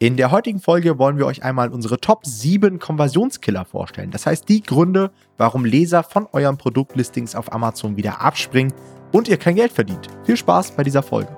In der heutigen Folge wollen wir euch einmal unsere Top 7 Konversionskiller vorstellen. Das heißt, die Gründe, warum Leser von euren Produktlistings auf Amazon wieder abspringen und ihr kein Geld verdient. Viel Spaß bei dieser Folge.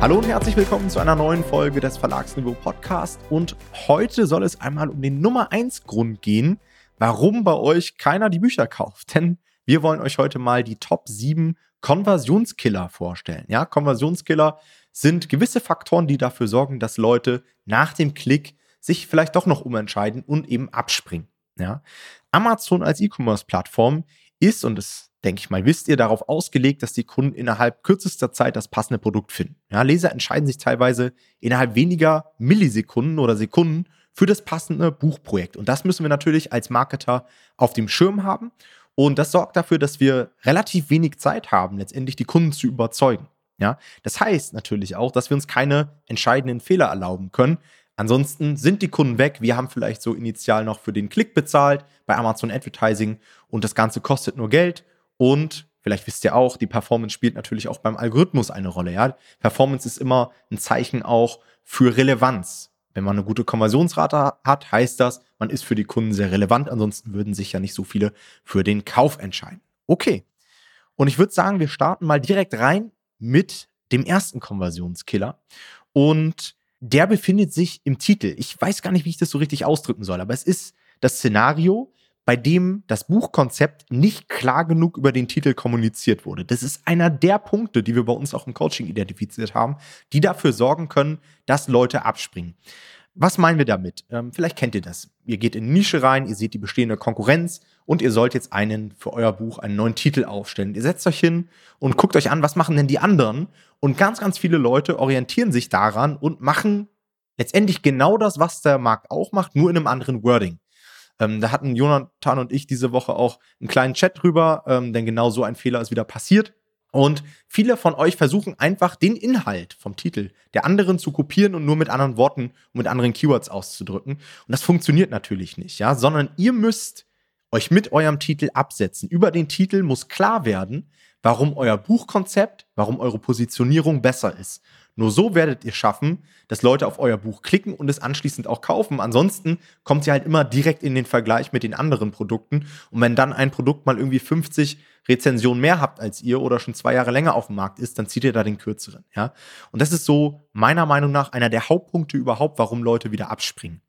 Hallo und herzlich willkommen zu einer neuen Folge des Verlagsniveau Podcast. Und heute soll es einmal um den Nummer 1 Grund gehen, warum bei euch keiner die Bücher kauft. Denn wir wollen euch heute mal die Top 7 Konversionskiller vorstellen. Ja, Konversionskiller sind gewisse Faktoren, die dafür sorgen, dass Leute nach dem Klick sich vielleicht doch noch umentscheiden und eben abspringen. Ja. Amazon als E-Commerce-Plattform ist, und das denke ich mal, wisst ihr, darauf ausgelegt, dass die Kunden innerhalb kürzester Zeit das passende Produkt finden. Ja, Leser entscheiden sich teilweise innerhalb weniger Millisekunden oder Sekunden für das passende Buchprojekt. Und das müssen wir natürlich als Marketer auf dem Schirm haben. Und das sorgt dafür, dass wir relativ wenig Zeit haben, letztendlich die Kunden zu überzeugen. Ja, das heißt natürlich auch, dass wir uns keine entscheidenden Fehler erlauben können. Ansonsten sind die Kunden weg. Wir haben vielleicht so initial noch für den Klick bezahlt bei Amazon Advertising und das Ganze kostet nur Geld. Und vielleicht wisst ihr auch, die Performance spielt natürlich auch beim Algorithmus eine Rolle. Ja, Performance ist immer ein Zeichen auch für Relevanz. Wenn man eine gute Konversionsrate hat, heißt das, man ist für die Kunden sehr relevant. Ansonsten würden sich ja nicht so viele für den Kauf entscheiden. Okay. Und ich würde sagen, wir starten mal direkt rein mit dem ersten Konversionskiller. Und der befindet sich im Titel. Ich weiß gar nicht, wie ich das so richtig ausdrücken soll, aber es ist das Szenario, bei dem das Buchkonzept nicht klar genug über den Titel kommuniziert wurde. Das ist einer der Punkte, die wir bei uns auch im Coaching identifiziert haben, die dafür sorgen können, dass Leute abspringen. Was meinen wir damit? Ähm, vielleicht kennt ihr das. Ihr geht in eine Nische rein, ihr seht die bestehende Konkurrenz und ihr sollt jetzt einen für euer Buch einen neuen Titel aufstellen. Ihr setzt euch hin und guckt euch an, was machen denn die anderen? Und ganz, ganz viele Leute orientieren sich daran und machen letztendlich genau das, was der Markt auch macht, nur in einem anderen Wording. Ähm, da hatten Jonathan und ich diese Woche auch einen kleinen Chat drüber, ähm, denn genau so ein Fehler ist wieder passiert. Und viele von euch versuchen einfach den Inhalt vom Titel der anderen zu kopieren und nur mit anderen Worten und mit anderen Keywords auszudrücken. Und das funktioniert natürlich nicht, ja, sondern ihr müsst euch mit eurem Titel absetzen. Über den Titel muss klar werden, warum euer Buchkonzept, warum eure Positionierung besser ist. Nur so werdet ihr schaffen, dass Leute auf euer Buch klicken und es anschließend auch kaufen. Ansonsten kommt ihr halt immer direkt in den Vergleich mit den anderen Produkten. Und wenn dann ein Produkt mal irgendwie 50 Rezensionen mehr habt als ihr oder schon zwei Jahre länger auf dem Markt ist, dann zieht ihr da den kürzeren. Ja? Und das ist so meiner Meinung nach einer der Hauptpunkte überhaupt, warum Leute wieder abspringen.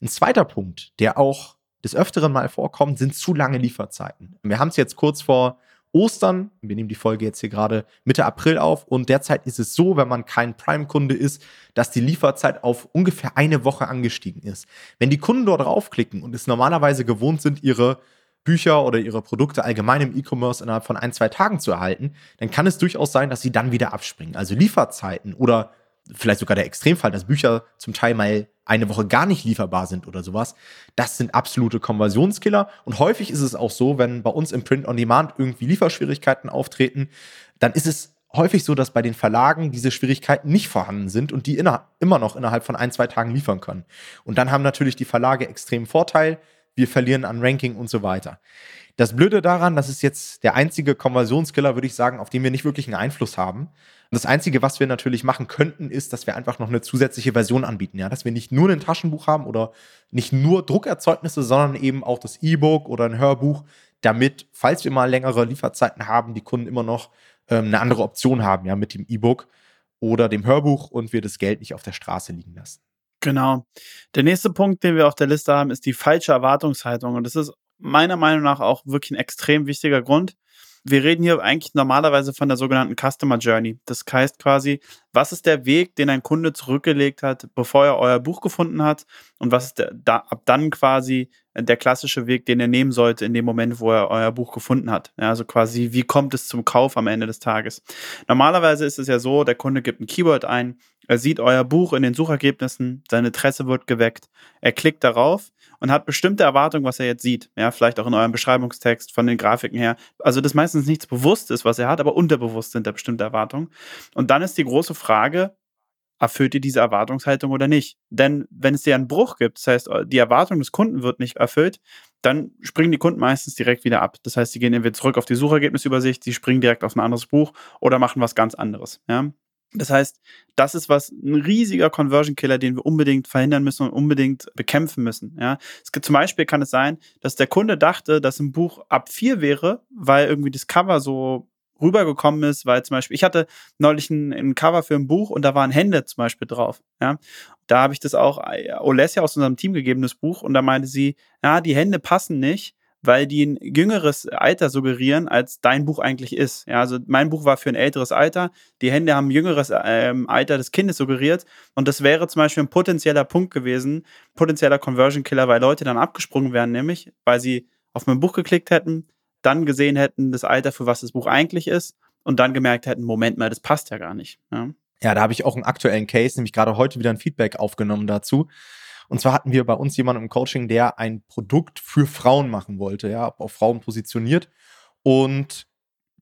Ein zweiter Punkt, der auch des Öfteren mal vorkommt, sind zu lange Lieferzeiten. Wir haben es jetzt kurz vor Ostern. Wir nehmen die Folge jetzt hier gerade Mitte April auf und derzeit ist es so, wenn man kein Prime-Kunde ist, dass die Lieferzeit auf ungefähr eine Woche angestiegen ist. Wenn die Kunden dort draufklicken und es normalerweise gewohnt sind, ihre Bücher oder ihre Produkte allgemein im E-Commerce innerhalb von ein, zwei Tagen zu erhalten, dann kann es durchaus sein, dass sie dann wieder abspringen. Also Lieferzeiten oder vielleicht sogar der Extremfall, dass Bücher zum Teil mal eine Woche gar nicht lieferbar sind oder sowas, das sind absolute Konversionskiller. Und häufig ist es auch so, wenn bei uns im Print on Demand irgendwie Lieferschwierigkeiten auftreten, dann ist es häufig so, dass bei den Verlagen diese Schwierigkeiten nicht vorhanden sind und die immer noch innerhalb von ein, zwei Tagen liefern können. Und dann haben natürlich die Verlage extremen Vorteil. Wir verlieren an Ranking und so weiter. Das Blöde daran, das ist jetzt der einzige Konversionskiller, würde ich sagen, auf den wir nicht wirklich einen Einfluss haben. Das Einzige, was wir natürlich machen könnten, ist, dass wir einfach noch eine zusätzliche Version anbieten. Ja? Dass wir nicht nur ein Taschenbuch haben oder nicht nur Druckerzeugnisse, sondern eben auch das E-Book oder ein Hörbuch, damit, falls wir mal längere Lieferzeiten haben, die Kunden immer noch ähm, eine andere Option haben, ja, mit dem E-Book oder dem Hörbuch und wir das Geld nicht auf der Straße liegen lassen. Genau. Der nächste Punkt, den wir auf der Liste haben, ist die falsche Erwartungshaltung. Und das ist meiner Meinung nach auch wirklich ein extrem wichtiger Grund wir reden hier eigentlich normalerweise von der sogenannten Customer Journey. Das heißt quasi, was ist der Weg, den ein Kunde zurückgelegt hat, bevor er euer Buch gefunden hat und was ist der, da, ab dann quasi der klassische Weg, den er nehmen sollte in dem Moment, wo er euer Buch gefunden hat. Ja, also quasi, wie kommt es zum Kauf am Ende des Tages? Normalerweise ist es ja so, der Kunde gibt ein Keyword ein, er sieht euer Buch in den Suchergebnissen, sein Interesse wird geweckt, er klickt darauf und hat bestimmte Erwartungen, was er jetzt sieht. Ja, vielleicht auch in eurem Beschreibungstext von den Grafiken her. Also, das meistens nichts bewusst ist, was er hat, aber unterbewusst sind da bestimmte Erwartungen. Und dann ist die große Frage, erfüllt ihr diese Erwartungshaltung oder nicht? Denn wenn es dir einen Bruch gibt, das heißt, die Erwartung des Kunden wird nicht erfüllt, dann springen die Kunden meistens direkt wieder ab. Das heißt, sie gehen entweder zurück auf die Suchergebnisübersicht, sie springen direkt auf ein anderes Buch oder machen was ganz anderes. Ja? Das heißt, das ist was ein riesiger Conversion Killer, den wir unbedingt verhindern müssen und unbedingt bekämpfen müssen. Ja, es zum Beispiel kann es sein, dass der Kunde dachte, dass ein Buch ab vier wäre, weil irgendwie das Cover so rübergekommen ist, weil zum Beispiel, ich hatte neulich ein, ein, Cover für ein Buch und da waren Hände zum Beispiel drauf. Ja, da habe ich das auch äh, Olesia aus unserem Team gegeben, das Buch, und da meinte sie, ja, die Hände passen nicht, weil die ein jüngeres Alter suggerieren, als dein Buch eigentlich ist. Ja, also mein Buch war für ein älteres Alter, die Hände haben ein jüngeres ähm, Alter des Kindes suggeriert und das wäre zum Beispiel ein potenzieller Punkt gewesen, potenzieller Conversion Killer, weil Leute dann abgesprungen wären, nämlich weil sie auf mein Buch geklickt hätten, dann gesehen hätten, das Alter, für was das Buch eigentlich ist und dann gemerkt hätten, Moment mal, das passt ja gar nicht. Ja, ja da habe ich auch einen aktuellen Case, nämlich gerade heute wieder ein Feedback aufgenommen dazu. Und zwar hatten wir bei uns jemanden im Coaching, der ein Produkt für Frauen machen wollte, ja, auf Frauen positioniert. Und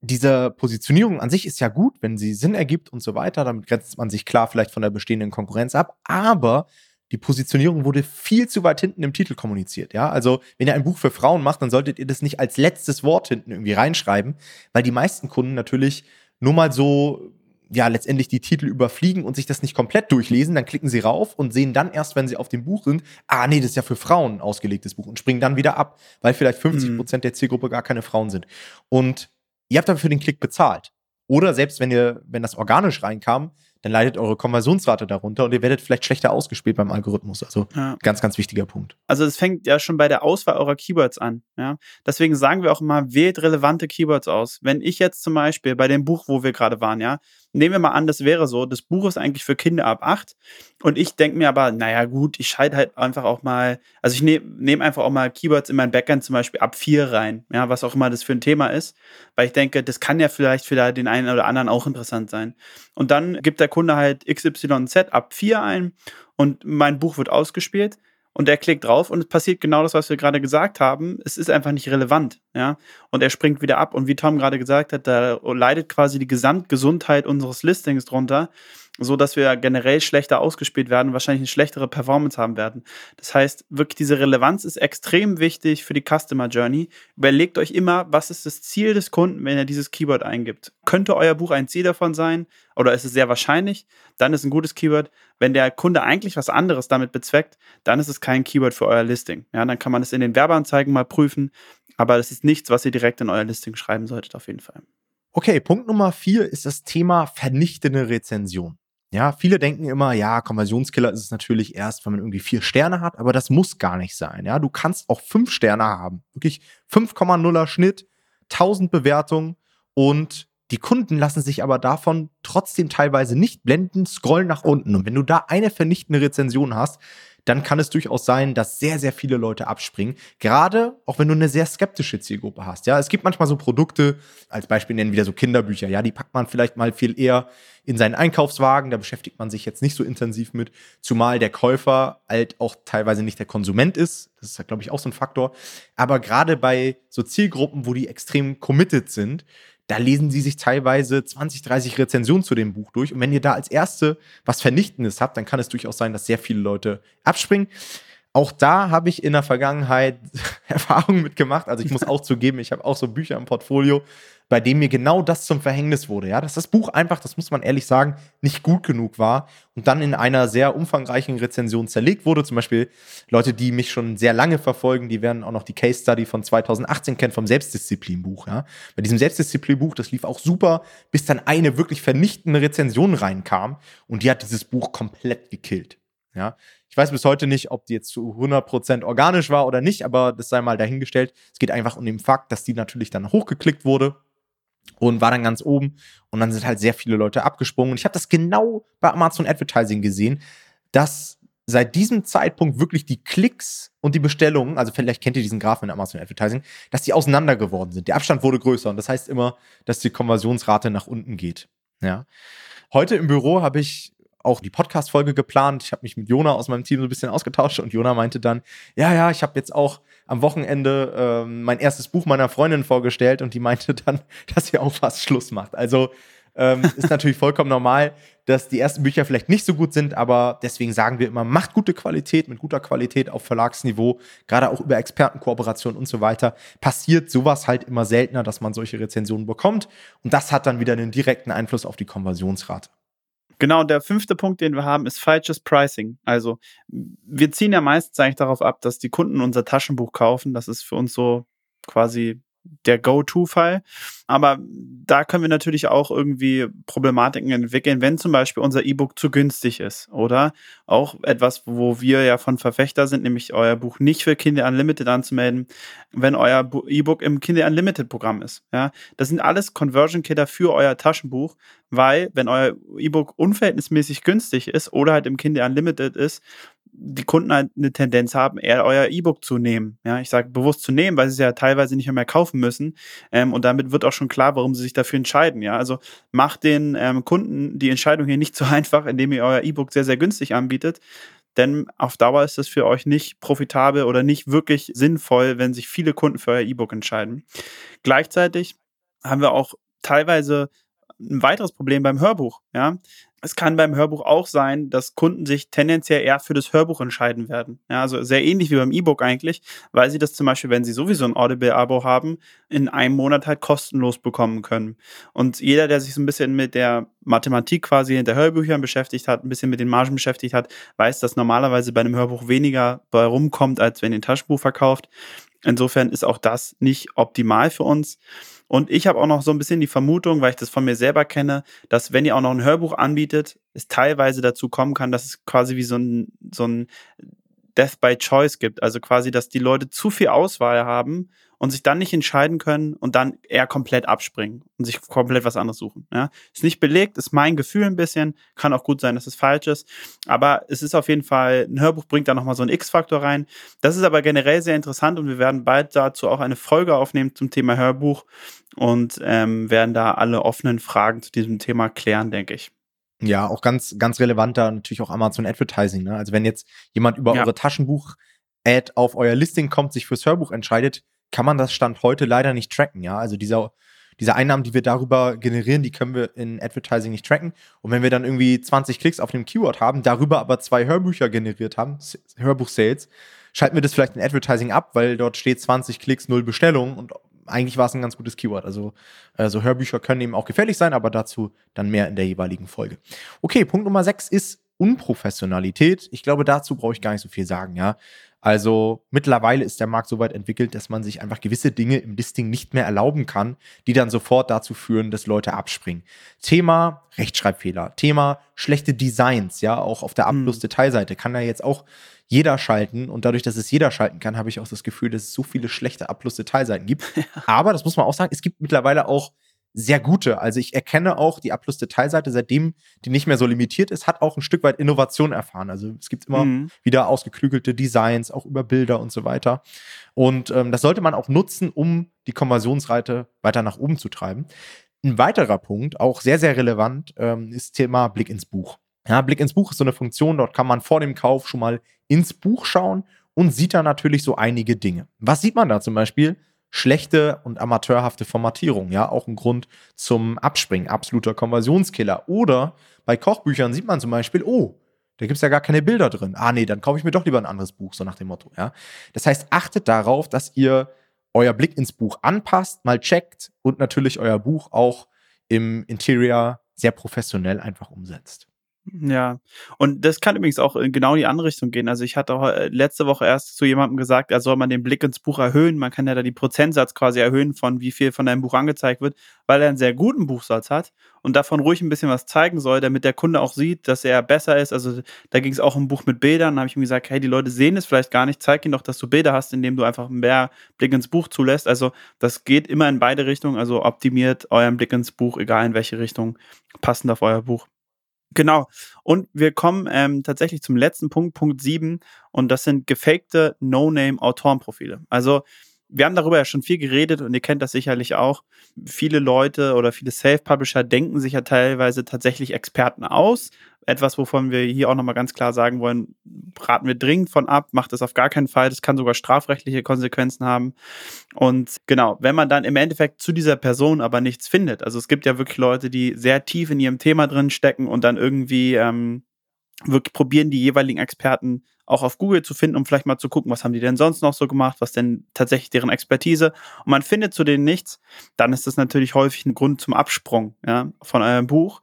diese Positionierung an sich ist ja gut, wenn sie Sinn ergibt und so weiter. Damit grenzt man sich klar vielleicht von der bestehenden Konkurrenz ab. Aber die Positionierung wurde viel zu weit hinten im Titel kommuniziert. Ja, also wenn ihr ein Buch für Frauen macht, dann solltet ihr das nicht als letztes Wort hinten irgendwie reinschreiben, weil die meisten Kunden natürlich nur mal so ja letztendlich die Titel überfliegen und sich das nicht komplett durchlesen, dann klicken sie rauf und sehen dann erst, wenn sie auf dem Buch sind, ah nee, das ist ja für Frauen ausgelegtes Buch und springen dann wieder ab, weil vielleicht 50 mhm. Prozent der Zielgruppe gar keine Frauen sind. Und ihr habt dafür für den Klick bezahlt. Oder selbst wenn ihr, wenn das organisch reinkam, dann leidet eure Konversionsrate darunter und ihr werdet vielleicht schlechter ausgespielt beim Algorithmus. Also ja. ganz, ganz wichtiger Punkt. Also es fängt ja schon bei der Auswahl eurer Keywords an. Ja? Deswegen sagen wir auch immer, wählt relevante Keywords aus. Wenn ich jetzt zum Beispiel bei dem Buch, wo wir gerade waren, ja, nehmen wir mal an, das wäre so, das Buch ist eigentlich für Kinder ab acht und ich denke mir aber, naja gut, ich schalte halt einfach auch mal, also ich nehme nehm einfach auch mal Keywords in mein Backend zum Beispiel ab vier rein, ja, was auch immer das für ein Thema ist, weil ich denke, das kann ja vielleicht für den einen oder anderen auch interessant sein. Und dann gibt der Kunde halt XYZ ab vier ein und mein Buch wird ausgespielt und er klickt drauf und es passiert genau das, was wir gerade gesagt haben. Es ist einfach nicht relevant, ja. Und er springt wieder ab und wie Tom gerade gesagt hat, da leidet quasi die Gesamtgesundheit unseres Listings drunter so dass wir generell schlechter ausgespielt werden, wahrscheinlich eine schlechtere Performance haben werden. Das heißt, wirklich diese Relevanz ist extrem wichtig für die Customer Journey. Überlegt euch immer, was ist das Ziel des Kunden, wenn er dieses Keyword eingibt. Könnte euer Buch ein Ziel davon sein oder ist es sehr wahrscheinlich? Dann ist ein gutes Keyword. Wenn der Kunde eigentlich was anderes damit bezweckt, dann ist es kein Keyword für euer Listing. Ja, dann kann man es in den Werbeanzeigen mal prüfen, aber das ist nichts, was ihr direkt in euer Listing schreiben solltet, auf jeden Fall. Okay, Punkt Nummer vier ist das Thema vernichtende Rezension. Ja, viele denken immer, ja, Konversionskiller ist es natürlich erst, wenn man irgendwie vier Sterne hat, aber das muss gar nicht sein. Ja, du kannst auch fünf Sterne haben. Wirklich 5,0er Schnitt, 1000 Bewertungen und die Kunden lassen sich aber davon trotzdem teilweise nicht blenden, scrollen nach unten. Und wenn du da eine vernichtende Rezension hast, dann kann es durchaus sein, dass sehr, sehr viele Leute abspringen. Gerade auch wenn du eine sehr skeptische Zielgruppe hast. Ja, es gibt manchmal so Produkte, als Beispiel nennen wir so Kinderbücher. Ja, die packt man vielleicht mal viel eher in seinen Einkaufswagen. Da beschäftigt man sich jetzt nicht so intensiv mit, zumal der Käufer halt auch teilweise nicht der Konsument ist. Das ist, glaube ich, auch so ein Faktor. Aber gerade bei so Zielgruppen, wo die extrem committed sind, da lesen sie sich teilweise 20, 30 Rezensionen zu dem Buch durch. Und wenn ihr da als Erste was Vernichtendes habt, dann kann es durchaus sein, dass sehr viele Leute abspringen. Auch da habe ich in der Vergangenheit Erfahrungen mitgemacht. Also ich muss auch zugeben, ich habe auch so Bücher im Portfolio, bei dem mir genau das zum Verhängnis wurde. Ja, dass das Buch einfach, das muss man ehrlich sagen, nicht gut genug war und dann in einer sehr umfangreichen Rezension zerlegt wurde. Zum Beispiel Leute, die mich schon sehr lange verfolgen, die werden auch noch die Case Study von 2018 kennen vom Selbstdisziplinbuch. Ja, bei diesem Selbstdisziplinbuch, das lief auch super, bis dann eine wirklich vernichtende Rezension reinkam und die hat dieses Buch komplett gekillt. Ja, ich weiß bis heute nicht, ob die jetzt zu 100% organisch war oder nicht, aber das sei mal dahingestellt. Es geht einfach um den Fakt, dass die natürlich dann hochgeklickt wurde und war dann ganz oben und dann sind halt sehr viele Leute abgesprungen. Und ich habe das genau bei Amazon Advertising gesehen, dass seit diesem Zeitpunkt wirklich die Klicks und die Bestellungen, also vielleicht kennt ihr diesen Graphen in Amazon Advertising, dass die auseinander geworden sind. Der Abstand wurde größer und das heißt immer, dass die Konversionsrate nach unten geht. Ja. Heute im Büro habe ich auch die Podcast-Folge geplant. Ich habe mich mit Jona aus meinem Team so ein bisschen ausgetauscht und Jona meinte dann, ja, ja, ich habe jetzt auch am Wochenende äh, mein erstes Buch meiner Freundin vorgestellt und die meinte dann, dass sie auch fast Schluss macht. Also Ähm, ist natürlich vollkommen normal, dass die ersten Bücher vielleicht nicht so gut sind, aber deswegen sagen wir immer, macht gute Qualität, mit guter Qualität auf Verlagsniveau, gerade auch über Expertenkooperation und so weiter, passiert sowas halt immer seltener, dass man solche Rezensionen bekommt. Und das hat dann wieder einen direkten Einfluss auf die Konversionsrate. Genau, der fünfte Punkt, den wir haben, ist falsches Pricing. Also wir ziehen ja meistens eigentlich darauf ab, dass die Kunden unser Taschenbuch kaufen. Das ist für uns so quasi der Go-To-Fall. Aber da können wir natürlich auch irgendwie Problematiken entwickeln, wenn zum Beispiel unser E-Book zu günstig ist. Oder auch etwas, wo wir ja von Verfechter sind, nämlich euer Buch nicht für Kinder Unlimited anzumelden, wenn euer E-Book im Kinder Unlimited Programm ist. Ja, das sind alles Conversion-Killer für euer Taschenbuch, weil wenn euer E-Book unverhältnismäßig günstig ist oder halt im Kinder Unlimited ist, die Kunden halt eine Tendenz haben, eher euer E-Book zu nehmen. Ja, ich sage bewusst zu nehmen, weil sie es ja teilweise nicht mehr kaufen müssen. Ähm, und damit wird auch schon klar, warum sie sich dafür entscheiden. Ja, also macht den ähm, Kunden die Entscheidung hier nicht so einfach, indem ihr euer E-Book sehr, sehr günstig anbietet. Denn auf Dauer ist es für euch nicht profitabel oder nicht wirklich sinnvoll, wenn sich viele Kunden für euer E-Book entscheiden. Gleichzeitig haben wir auch teilweise ein weiteres Problem beim Hörbuch. Ja, es kann beim Hörbuch auch sein, dass Kunden sich tendenziell eher für das Hörbuch entscheiden werden. Ja, also sehr ähnlich wie beim E-Book eigentlich, weil sie das zum Beispiel, wenn sie sowieso ein Audible-Abo haben, in einem Monat halt kostenlos bekommen können. Und jeder, der sich so ein bisschen mit der Mathematik quasi hinter Hörbüchern beschäftigt hat, ein bisschen mit den Margen beschäftigt hat, weiß, dass normalerweise bei einem Hörbuch weniger bei rumkommt, als wenn ihr ein Taschenbuch verkauft. Insofern ist auch das nicht optimal für uns. Und ich habe auch noch so ein bisschen die Vermutung, weil ich das von mir selber kenne, dass wenn ihr auch noch ein Hörbuch anbietet, es teilweise dazu kommen kann, dass es quasi wie so ein, so ein Death by Choice gibt. Also quasi, dass die Leute zu viel Auswahl haben und sich dann nicht entscheiden können und dann eher komplett abspringen und sich komplett was anderes suchen. Ja? Ist nicht belegt, ist mein Gefühl ein bisschen, kann auch gut sein, dass es falsch ist, aber es ist auf jeden Fall, ein Hörbuch bringt da nochmal so einen X-Faktor rein. Das ist aber generell sehr interessant und wir werden bald dazu auch eine Folge aufnehmen zum Thema Hörbuch und ähm, werden da alle offenen Fragen zu diesem Thema klären, denke ich. Ja, auch ganz, ganz relevant da natürlich auch Amazon Advertising. Ne? Also wenn jetzt jemand über ja. eure Taschenbuch-Ad auf euer Listing kommt, sich fürs Hörbuch entscheidet, kann man das Stand heute leider nicht tracken, ja. Also dieser, diese Einnahmen, die wir darüber generieren, die können wir in Advertising nicht tracken. Und wenn wir dann irgendwie 20 Klicks auf dem Keyword haben, darüber aber zwei Hörbücher generiert haben, Hörbuch-Sales, schalten wir das vielleicht in Advertising ab, weil dort steht 20 Klicks, null Bestellungen und eigentlich war es ein ganz gutes Keyword. Also, also Hörbücher können eben auch gefährlich sein, aber dazu dann mehr in der jeweiligen Folge. Okay, Punkt Nummer 6 ist Unprofessionalität. Ich glaube, dazu brauche ich gar nicht so viel sagen, ja. Also mittlerweile ist der Markt so weit entwickelt, dass man sich einfach gewisse Dinge im Listing nicht mehr erlauben kann, die dann sofort dazu führen, dass Leute abspringen. Thema Rechtschreibfehler, Thema schlechte Designs, ja, auch auf der mhm. Abschluss-Detailseite kann ja jetzt auch jeder schalten und dadurch, dass es jeder schalten kann, habe ich auch das Gefühl, dass es so viele schlechte Abschluss-Detailseiten gibt. Aber das muss man auch sagen, es gibt mittlerweile auch sehr gute. Also ich erkenne auch die A-Plus-Detailseite, seitdem die nicht mehr so limitiert ist, hat auch ein Stück weit Innovation erfahren. Also es gibt immer mhm. wieder ausgeklügelte Designs, auch über Bilder und so weiter. Und ähm, das sollte man auch nutzen, um die Konversionsrate weiter nach oben zu treiben. Ein weiterer Punkt, auch sehr, sehr relevant, ähm, ist Thema Blick ins Buch. Ja, Blick ins Buch ist so eine Funktion, dort kann man vor dem Kauf schon mal ins Buch schauen und sieht da natürlich so einige Dinge. Was sieht man da zum Beispiel? Schlechte und amateurhafte Formatierung, ja, auch ein Grund zum Abspringen, absoluter Konversionskiller. Oder bei Kochbüchern sieht man zum Beispiel, oh, da gibt es ja gar keine Bilder drin. Ah, nee, dann kaufe ich mir doch lieber ein anderes Buch, so nach dem Motto, ja. Das heißt, achtet darauf, dass ihr euer Blick ins Buch anpasst, mal checkt und natürlich euer Buch auch im Interior sehr professionell einfach umsetzt. Ja, und das kann übrigens auch in genau die andere Richtung gehen. Also ich hatte äh, letzte Woche erst zu jemandem gesagt, er soll man den Blick ins Buch erhöhen. Man kann ja da die Prozentsatz quasi erhöhen von wie viel von deinem Buch angezeigt wird, weil er einen sehr guten Buchsatz hat und davon ruhig ein bisschen was zeigen soll, damit der Kunde auch sieht, dass er besser ist. Also da ging es auch um ein Buch mit Bildern. Da habe ich ihm gesagt, hey, die Leute sehen es vielleicht gar nicht. Zeig ihnen doch, dass du Bilder hast, indem du einfach mehr Blick ins Buch zulässt. Also das geht immer in beide Richtungen. Also optimiert euren Blick ins Buch, egal in welche Richtung, passend auf euer Buch. Genau. Und wir kommen ähm, tatsächlich zum letzten Punkt, Punkt 7. Und das sind gefakte No-Name-Autorenprofile. Also wir haben darüber ja schon viel geredet und ihr kennt das sicherlich auch. Viele Leute oder viele Self-Publisher denken sich ja teilweise tatsächlich Experten aus. Etwas, wovon wir hier auch nochmal ganz klar sagen wollen, raten wir dringend von ab, macht das auf gar keinen Fall. Das kann sogar strafrechtliche Konsequenzen haben. Und genau, wenn man dann im Endeffekt zu dieser Person aber nichts findet, also es gibt ja wirklich Leute, die sehr tief in ihrem Thema drin stecken und dann irgendwie ähm, wirklich probieren, die jeweiligen Experten auch auf Google zu finden, um vielleicht mal zu gucken, was haben die denn sonst noch so gemacht, was denn tatsächlich deren Expertise und man findet zu denen nichts, dann ist das natürlich häufig ein Grund zum Absprung ja, von eurem Buch.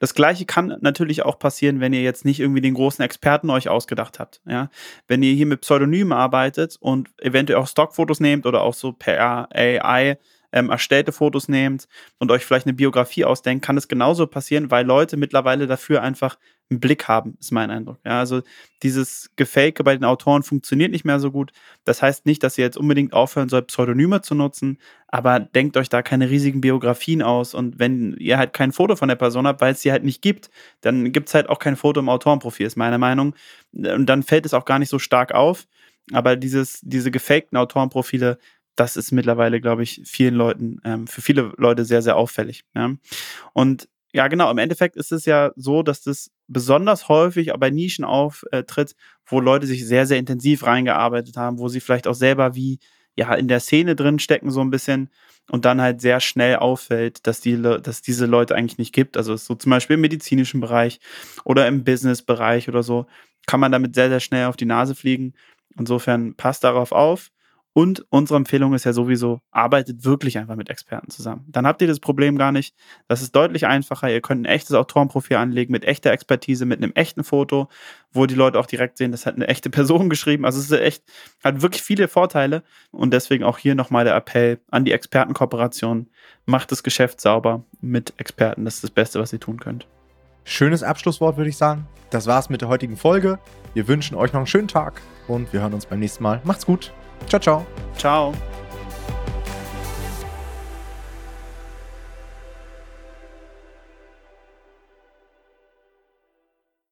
Das gleiche kann natürlich auch passieren, wenn ihr jetzt nicht irgendwie den großen Experten euch ausgedacht habt. Ja. Wenn ihr hier mit Pseudonymen arbeitet und eventuell auch Stockfotos nehmt oder auch so per AI ähm, erstellte Fotos nehmt und euch vielleicht eine Biografie ausdenkt, kann es genauso passieren, weil Leute mittlerweile dafür einfach einen Blick haben, ist mein Eindruck. Ja, also dieses Gefake bei den Autoren funktioniert nicht mehr so gut. Das heißt nicht, dass ihr jetzt unbedingt aufhören sollt, Pseudonyme zu nutzen, aber denkt euch da keine riesigen Biografien aus. Und wenn ihr halt kein Foto von der Person habt, weil es sie halt nicht gibt, dann gibt es halt auch kein Foto im Autorenprofil, ist meine Meinung. Und dann fällt es auch gar nicht so stark auf. Aber dieses, diese gefakten Autorenprofile, das ist mittlerweile, glaube ich, vielen Leuten, ähm, für viele Leute sehr, sehr auffällig. Ja? Und ja, genau, im Endeffekt ist es ja so, dass das besonders häufig bei Nischen auftritt, wo Leute sich sehr, sehr intensiv reingearbeitet haben, wo sie vielleicht auch selber wie ja in der Szene drin stecken, so ein bisschen und dann halt sehr schnell auffällt, dass, die, dass diese Leute eigentlich nicht gibt. Also so zum Beispiel im medizinischen Bereich oder im Business-Bereich oder so, kann man damit sehr, sehr schnell auf die Nase fliegen. Insofern passt darauf auf. Und unsere Empfehlung ist ja sowieso, arbeitet wirklich einfach mit Experten zusammen. Dann habt ihr das Problem gar nicht. Das ist deutlich einfacher. Ihr könnt ein echtes Autorenprofil anlegen mit echter Expertise, mit einem echten Foto, wo die Leute auch direkt sehen, das hat eine echte Person geschrieben. Also es ist echt, hat wirklich viele Vorteile. Und deswegen auch hier nochmal der Appell an die Expertenkooperation. Macht das Geschäft sauber mit Experten. Das ist das Beste, was ihr tun könnt. Schönes Abschlusswort, würde ich sagen. Das war's mit der heutigen Folge. Wir wünschen euch noch einen schönen Tag und wir hören uns beim nächsten Mal. Macht's gut. Ciao, ciao. Ciao.